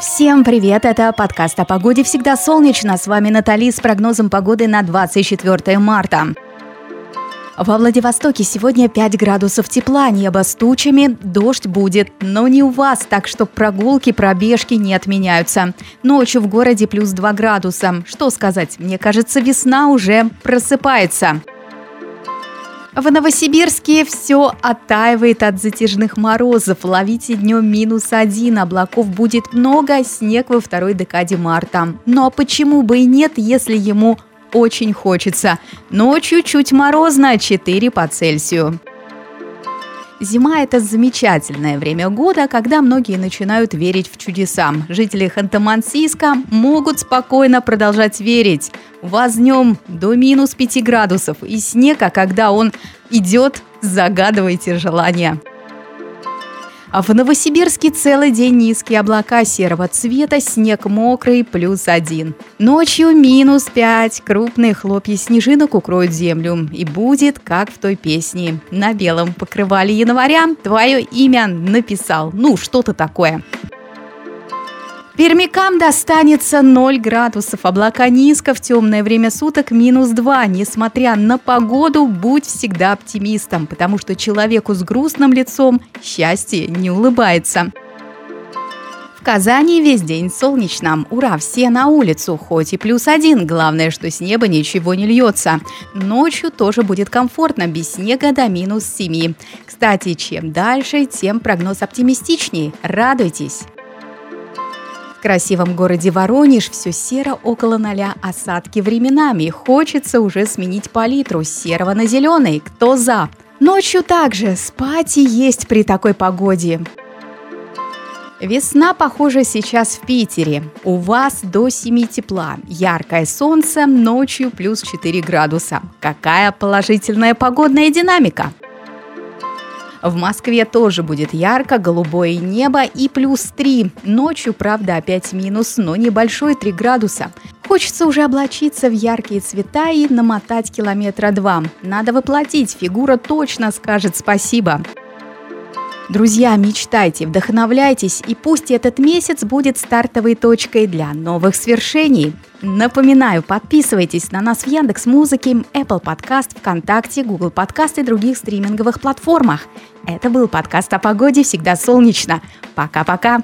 Всем привет! Это подкаст о погоде «Всегда солнечно». С вами Натали с прогнозом погоды на 24 марта. Во Владивостоке сегодня 5 градусов тепла, небо с тучами, дождь будет, но не у вас, так что прогулки, пробежки не отменяются. Ночью в городе плюс 2 градуса. Что сказать, мне кажется, весна уже просыпается. В Новосибирске все оттаивает от затяжных морозов. Ловите днем минус один, облаков будет много, снег во второй декаде марта. Ну а почему бы и нет, если ему очень хочется? Ночью чуть морозно, 4 по Цельсию. Зима – это замечательное время года, когда многие начинают верить в чудеса. Жители Ханты-Мансийска могут спокойно продолжать верить. Днем до минус 5 градусов и снег, а когда он идет, загадывайте желание. А в Новосибирске целый день низкие облака серого цвета, снег мокрый, плюс один. Ночью минус пять, крупные хлопья снежинок укроют землю. И будет, как в той песне. На белом покрывали января твое имя написал. Ну, что-то такое. Пермякам достанется 0 градусов, облака низко, в темное время суток минус 2. Несмотря на погоду, будь всегда оптимистом, потому что человеку с грустным лицом счастье не улыбается. В Казани весь день солнечно. Ура, все на улицу, хоть и плюс один. Главное, что с неба ничего не льется. Ночью тоже будет комфортно, без снега до минус 7. Кстати, чем дальше, тем прогноз оптимистичнее. Радуйтесь! В красивом городе Воронеж все серо около ноля, осадки временами. Хочется уже сменить палитру с серого на зеленый. Кто за? Ночью также спать и есть при такой погоде. Весна, похоже, сейчас в Питере. У вас до 7 тепла. Яркое солнце, ночью плюс 4 градуса. Какая положительная погодная динамика! В Москве тоже будет ярко, голубое небо и плюс 3. Ночью, правда, опять минус, но небольшой 3 градуса. Хочется уже облачиться в яркие цвета и намотать километра два. Надо воплотить, фигура точно скажет спасибо. Друзья, мечтайте, вдохновляйтесь, и пусть этот месяц будет стартовой точкой для новых свершений. Напоминаю, подписывайтесь на нас в Яндекс Музыке, Apple Podcast, ВКонтакте, Google Podcast и других стриминговых платформах. Это был подкаст о погоде «Всегда солнечно». Пока-пока!